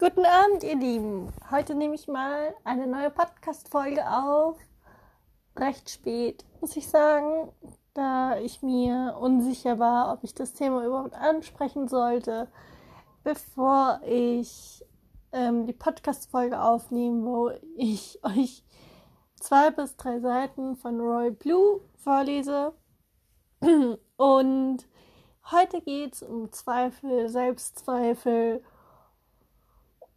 Guten Abend, ihr Lieben. Heute nehme ich mal eine neue Podcast-Folge auf. Recht spät, muss ich sagen, da ich mir unsicher war, ob ich das Thema überhaupt ansprechen sollte, bevor ich ähm, die Podcast-Folge aufnehme, wo ich euch zwei bis drei Seiten von Roy Blue vorlese. Und heute geht es um Zweifel, Selbstzweifel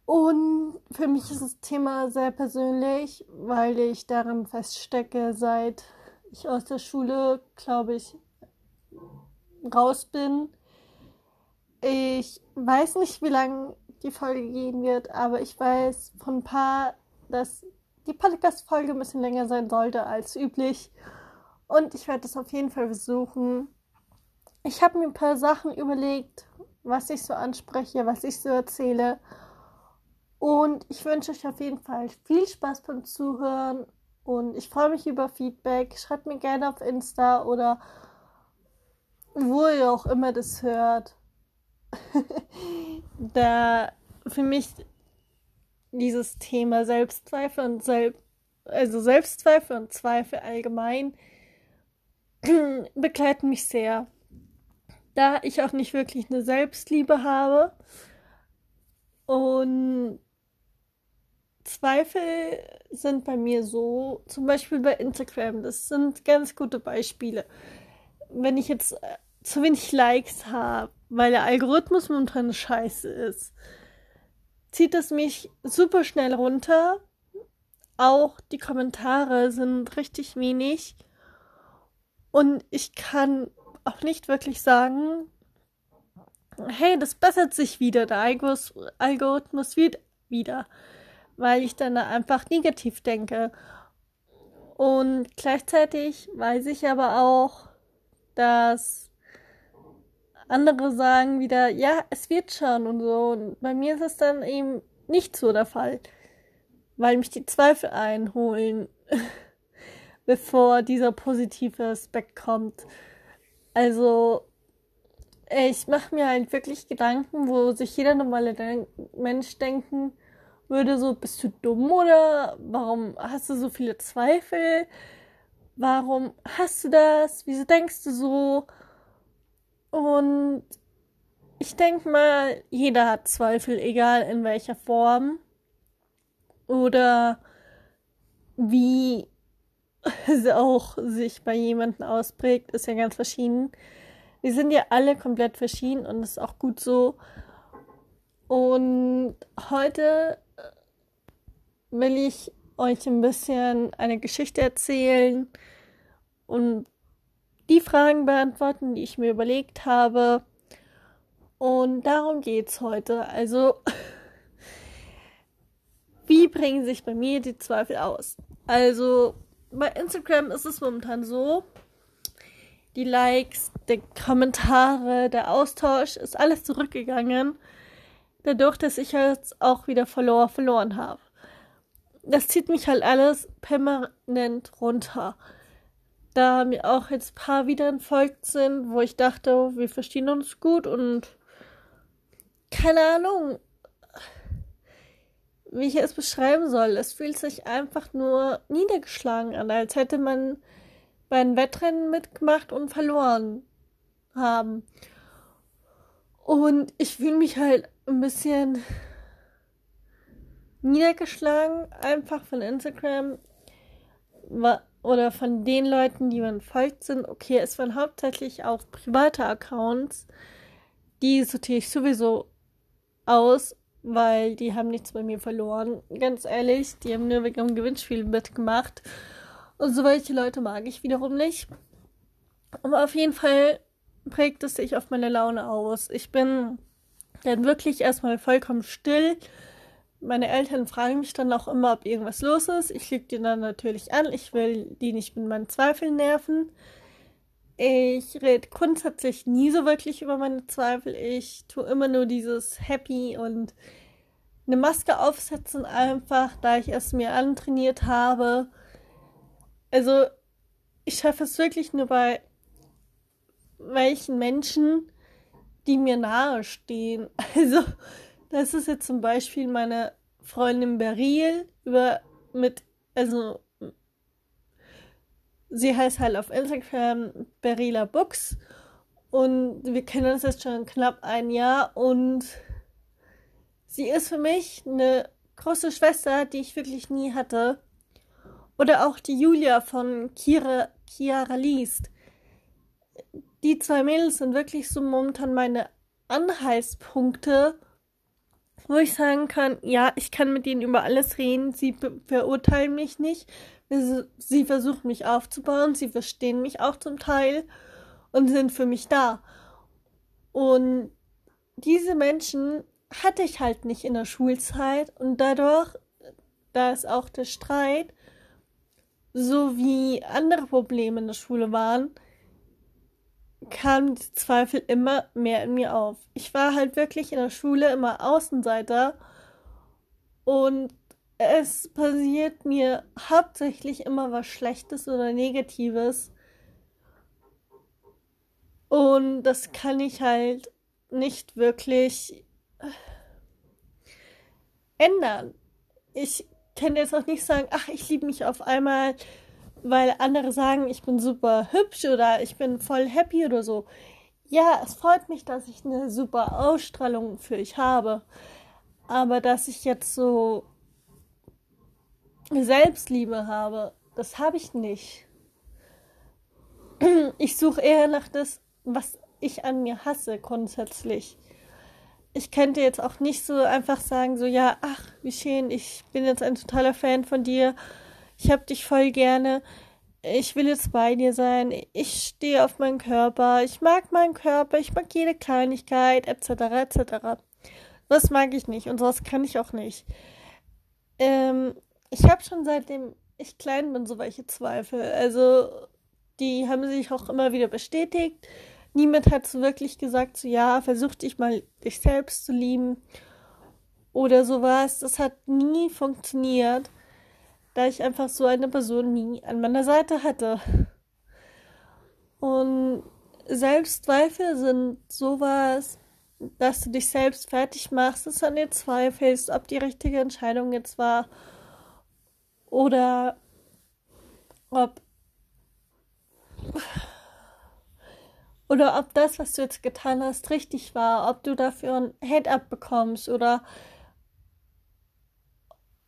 und für mich ist das Thema sehr persönlich, weil ich darin feststecke, seit ich aus der Schule, glaube ich, raus bin. Ich weiß nicht, wie lange die Folge gehen wird, aber ich weiß von ein paar, dass die Podcast-Folge ein bisschen länger sein sollte als üblich. Und ich werde das auf jeden Fall versuchen. Ich habe mir ein paar Sachen überlegt, was ich so anspreche, was ich so erzähle. Und ich wünsche euch auf jeden Fall viel Spaß beim Zuhören und ich freue mich über Feedback. Schreibt mir gerne auf Insta oder wo ihr auch immer das hört. da für mich dieses Thema Selbstzweifel und Selb also Selbstzweifel und Zweifel allgemein begleiten mich sehr. Da ich auch nicht wirklich eine Selbstliebe habe und Zweifel sind bei mir so, zum Beispiel bei Instagram, das sind ganz gute Beispiele. Wenn ich jetzt äh, zu wenig Likes habe, weil der Algorithmus momentan scheiße ist, zieht es mich super schnell runter. Auch die Kommentare sind richtig wenig. Und ich kann auch nicht wirklich sagen, hey, das bessert sich wieder, der Algorithmus wird wieder weil ich dann einfach negativ denke. Und gleichzeitig weiß ich aber auch, dass andere sagen wieder, ja, es wird schon und so. Und bei mir ist es dann eben nicht so der Fall, weil mich die Zweifel einholen, bevor dieser positive Aspekt kommt. Also, ich mache mir halt wirklich Gedanken, wo sich jeder normale Mensch denken würde, so, bist du dumm oder warum hast du so viele Zweifel? Warum hast du das? Wieso denkst du so? Und ich denke mal, jeder hat Zweifel, egal in welcher Form. Oder wie es auch sich bei jemandem ausprägt, ist ja ganz verschieden. Wir sind ja alle komplett verschieden und das ist auch gut so. Und heute will ich euch ein bisschen eine Geschichte erzählen und die Fragen beantworten, die ich mir überlegt habe. Und darum geht's heute. Also, wie bringen sich bei mir die Zweifel aus? Also, bei Instagram ist es momentan so, die Likes, die Kommentare, der Austausch ist alles zurückgegangen. Dadurch, dass ich jetzt auch wieder verloren, verloren habe das zieht mich halt alles permanent runter. Da mir auch jetzt ein paar wieder entfolgt sind, wo ich dachte, wir verstehen uns gut und keine Ahnung, wie ich es beschreiben soll. Es fühlt sich einfach nur niedergeschlagen an, als hätte man bei einem Wettrennen mitgemacht und verloren haben. Und ich fühle mich halt ein bisschen niedergeschlagen, einfach von Instagram oder von den Leuten, die man folgt sind. Okay, es waren hauptsächlich auch private Accounts. Die sortiere ich sowieso aus, weil die haben nichts bei mir verloren. Ganz ehrlich, die haben nur wegen dem Gewinnspiel mitgemacht. Und solche Leute mag ich wiederum nicht. Aber auf jeden Fall prägt es sich auf meine Laune aus. Ich bin dann wirklich erstmal vollkommen still meine Eltern fragen mich dann auch immer, ob irgendwas los ist. Ich lüge die dann natürlich an. Ich will die nicht mit meinen Zweifeln nerven. Ich rede grundsätzlich nie so wirklich über meine Zweifel. Ich tue immer nur dieses Happy und eine Maske aufsetzen einfach, da ich es mir antrainiert habe. Also ich schaffe es wirklich nur bei welchen Menschen, die mir nahe stehen. Also Das ist jetzt zum Beispiel meine Freundin Beryl über mit, also sie heißt halt auf Instagram Berila Books und wir kennen uns jetzt schon knapp ein Jahr und sie ist für mich eine große Schwester, die ich wirklich nie hatte. Oder auch die Julia von Kira, Chiara liest. Die zwei Mädels sind wirklich so momentan meine Anhaltspunkte, wo ich sagen kann, ja, ich kann mit ihnen über alles reden, sie verurteilen mich nicht, sie versuchen mich aufzubauen, sie verstehen mich auch zum Teil und sind für mich da. Und diese Menschen hatte ich halt nicht in der Schulzeit und dadurch, da ist auch der Streit, so wie andere Probleme in der Schule waren, kamen die Zweifel immer mehr in mir auf. Ich war halt wirklich in der Schule immer Außenseiter und es passiert mir hauptsächlich immer was Schlechtes oder Negatives. Und das kann ich halt nicht wirklich ändern. Ich kann jetzt auch nicht sagen, ach, ich liebe mich auf einmal, weil andere sagen, ich bin super hübsch oder ich bin voll happy oder so. Ja, es freut mich, dass ich eine super Ausstrahlung für euch habe. Aber dass ich jetzt so Selbstliebe habe, das habe ich nicht. Ich suche eher nach das, was ich an mir hasse grundsätzlich. Ich könnte jetzt auch nicht so einfach sagen, so ja, ach, wie schön, ich bin jetzt ein totaler Fan von dir, ich hab dich voll gerne, ich will jetzt bei dir sein, ich stehe auf meinen Körper, ich mag meinen Körper, ich mag jede Kleinigkeit, etc., etc. Das mag ich nicht und sowas kann ich auch nicht. Ähm, ich habe schon seitdem ich klein bin so welche Zweifel. Also die haben sich auch immer wieder bestätigt. Niemand hat so wirklich gesagt, so ja, versuch dich mal dich selbst zu lieben oder sowas. Das hat nie funktioniert, da ich einfach so eine Person nie an meiner Seite hatte. Und Selbstzweifel sind sowas, dass du dich selbst fertig machst, dass du an dir zweifelst, ob die richtige Entscheidung jetzt war oder ob oder ob das, was du jetzt getan hast, richtig war, ob du dafür ein Head-Up bekommst oder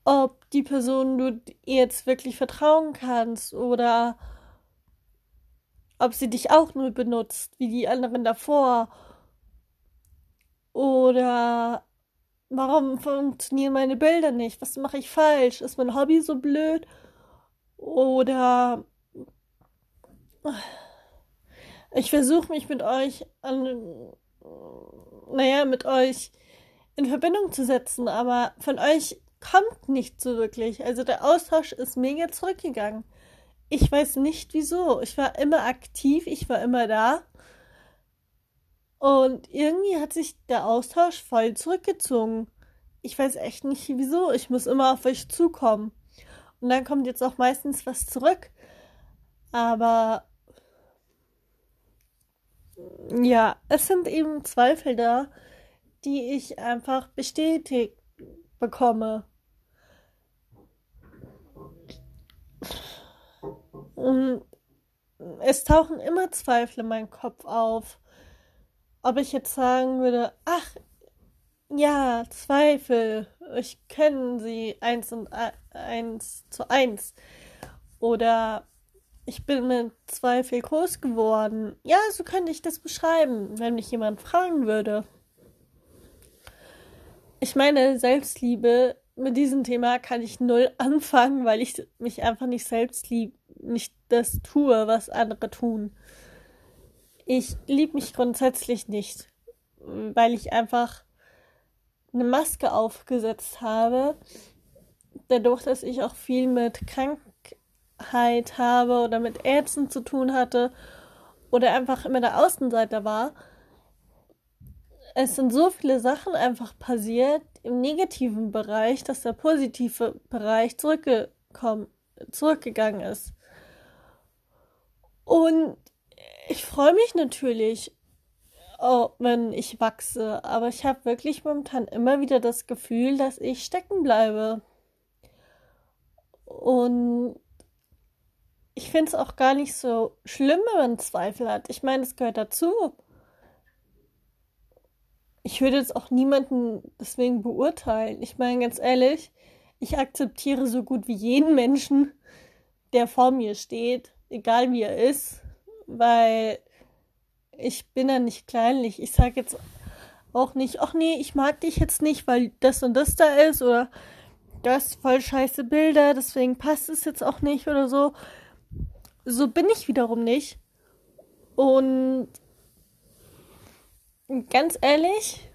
ob die Person du jetzt wirklich vertrauen kannst oder ob sie dich auch nur benutzt, wie die anderen davor. Oder warum funktionieren meine Bilder nicht? Was mache ich falsch? Ist mein Hobby so blöd? Oder ich versuche mich mit euch an, naja, mit euch in Verbindung zu setzen, aber von euch kommt nicht so wirklich. Also der Austausch ist mega zurückgegangen. Ich weiß nicht wieso. Ich war immer aktiv, ich war immer da. Und irgendwie hat sich der Austausch voll zurückgezogen. Ich weiß echt nicht wieso. Ich muss immer auf euch zukommen. Und dann kommt jetzt auch meistens was zurück. Aber ja, es sind eben Zweifel da, die ich einfach bestätigt bekomme. Und es tauchen immer Zweifel in meinem Kopf auf. Ob ich jetzt sagen würde, ach, ja, Zweifel, ich kenne sie eins und eins zu eins. Oder ich bin mit Zweifel groß geworden. Ja, so könnte ich das beschreiben, wenn mich jemand fragen würde. Ich meine, Selbstliebe, mit diesem Thema kann ich null anfangen, weil ich mich einfach nicht selbst lieb, nicht das tue, was andere tun. Ich liebe mich grundsätzlich nicht, weil ich einfach eine Maske aufgesetzt habe, dadurch, dass ich auch viel mit krank Krankheit habe oder mit Ärzten zu tun hatte oder einfach immer der Außenseiter war. Es sind so viele Sachen einfach passiert im negativen Bereich, dass der positive Bereich zurückgekommen, zurückgegangen ist. Und ich freue mich natürlich oh, wenn ich wachse. Aber ich habe wirklich momentan immer wieder das Gefühl, dass ich stecken bleibe. Und ich finde es auch gar nicht so schlimm, wenn man Zweifel hat. Ich meine, es gehört dazu. Ich würde jetzt auch niemanden deswegen beurteilen. Ich meine, ganz ehrlich, ich akzeptiere so gut wie jeden Menschen, der vor mir steht, egal wie er ist, weil ich bin da nicht kleinlich. Ich sage jetzt auch nicht, ach nee, ich mag dich jetzt nicht, weil das und das da ist oder das voll scheiße Bilder, deswegen passt es jetzt auch nicht oder so. So bin ich wiederum nicht. Und ganz ehrlich,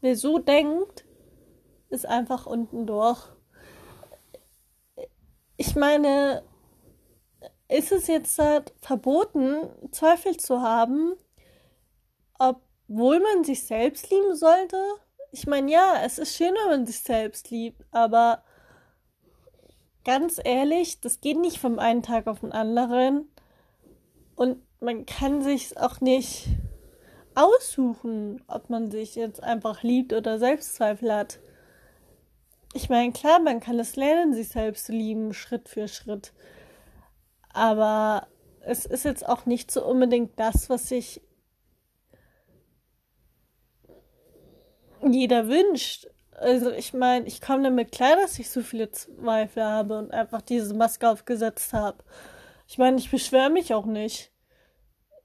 wer so denkt, ist einfach unten durch. Ich meine, ist es jetzt halt verboten, Zweifel zu haben, obwohl man sich selbst lieben sollte? Ich meine, ja, es ist schön, wenn man sich selbst liebt, aber ganz ehrlich, das geht nicht vom einen Tag auf den anderen. Und man kann sich auch nicht aussuchen, ob man sich jetzt einfach liebt oder Selbstzweifel hat. Ich meine, klar, man kann es lernen, sich selbst zu lieben, Schritt für Schritt. Aber es ist jetzt auch nicht so unbedingt das, was sich jeder wünscht. Also ich meine, ich komme damit klar, dass ich so viele Zweifel habe und einfach diese Maske aufgesetzt habe. Ich meine, ich beschwere mich auch nicht.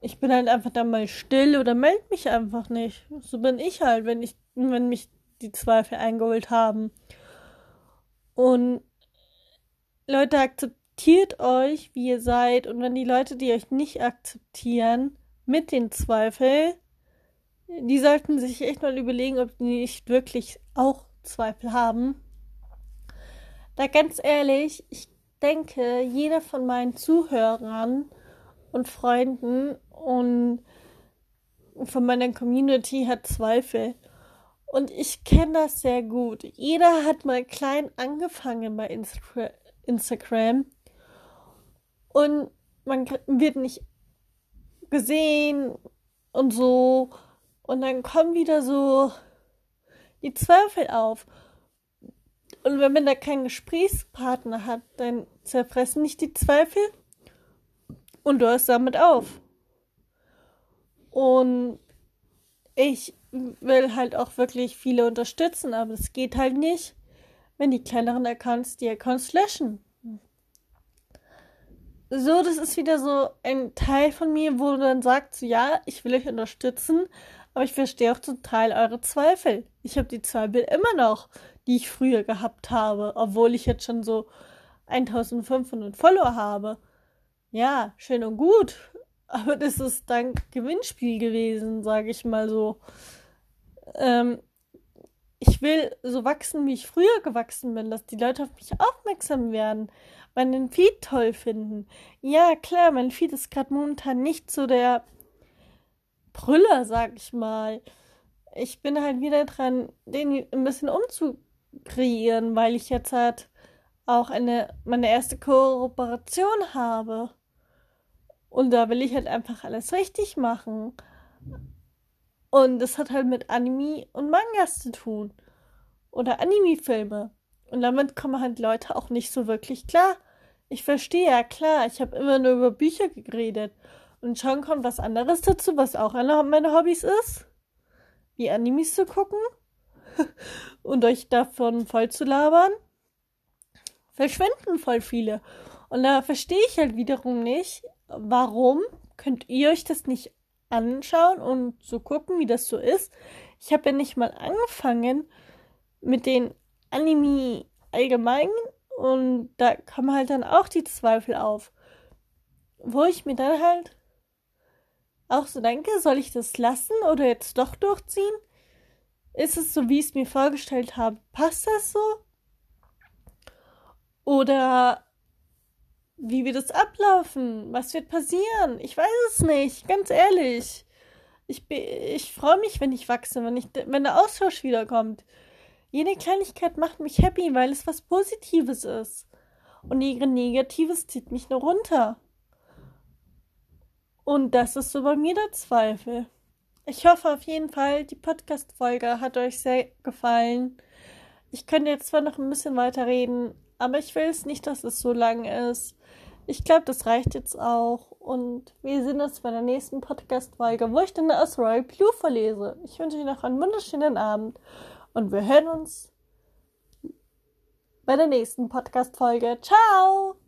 Ich bin halt einfach dann mal still oder melde mich einfach nicht. So bin ich halt, wenn ich, wenn mich die Zweifel eingeholt haben. Und Leute, akzeptiert euch, wie ihr seid. Und wenn die Leute, die euch nicht akzeptieren, mit den Zweifeln, die sollten sich echt mal überlegen, ob die nicht wirklich auch Zweifel haben. Da ganz ehrlich, ich denke, jeder von meinen Zuhörern und Freunden und von meiner Community hat Zweifel. Und ich kenne das sehr gut. Jeder hat mal klein angefangen bei Instra Instagram. Und man wird nicht gesehen und so. Und dann kommen wieder so die Zweifel auf. Und wenn man da keinen Gesprächspartner hat, dann zerfressen nicht die Zweifel und du hörst damit auf. Und ich will halt auch wirklich viele unterstützen, aber es geht halt nicht, wenn die kleineren Accounts die Accounts löschen. So, das ist wieder so ein Teil von mir, wo du dann sagst, ja, ich will euch unterstützen, aber ich verstehe auch total eure Zweifel. Ich habe die Zweifel immer noch, die ich früher gehabt habe, obwohl ich jetzt schon so 1500 Follower habe. Ja, schön und gut, aber das ist dann Gewinnspiel gewesen, sage ich mal so. Ähm, ich will so wachsen, wie ich früher gewachsen bin, dass die Leute auf mich aufmerksam werden, meinen Feed toll finden. Ja, klar, mein Feed ist gerade momentan nicht so der Brüller, sag ich mal. Ich bin halt wieder dran, den ein bisschen umzukreieren, weil ich jetzt halt auch eine, meine erste Kooperation habe. Und da will ich halt einfach alles richtig machen. Und das hat halt mit Anime und Mangas zu tun. Oder Anime-Filme. Und damit kommen halt Leute auch nicht so wirklich klar. Ich verstehe ja klar, ich habe immer nur über Bücher geredet. Und schon kommt was anderes dazu, was auch einer meiner Hobbys ist. Wie Animes zu gucken. und euch davon voll zu labern. Verschwenden voll viele. Und da verstehe ich halt wiederum nicht, warum könnt ihr euch das nicht anschauen und so gucken, wie das so ist. Ich habe ja nicht mal angefangen mit den Anime allgemein und da kommen halt dann auch die Zweifel auf. Wo ich mir dann halt auch so denke, soll ich das lassen oder jetzt doch durchziehen? Ist es so, wie ich es mir vorgestellt habe? Passt das so? Oder wie wird es ablaufen? Was wird passieren? Ich weiß es nicht, ganz ehrlich. Ich, ich freue mich, wenn ich wachse, wenn, ich, wenn der Austausch wiederkommt. Jede Kleinigkeit macht mich happy, weil es was Positives ist. Und ihre Negatives zieht mich nur runter. Und das ist so bei mir der Zweifel. Ich hoffe auf jeden Fall, die Podcast-Folge hat euch sehr gefallen. Ich könnte jetzt zwar noch ein bisschen weiter reden, aber ich will es nicht, dass es so lang ist. Ich glaube, das reicht jetzt auch. Und wir sehen uns bei der nächsten Podcast-Folge, wo ich dann aus Royal Blue verlese. Ich wünsche euch noch einen wunderschönen Abend und wir hören uns bei der nächsten Podcast-Folge. Ciao!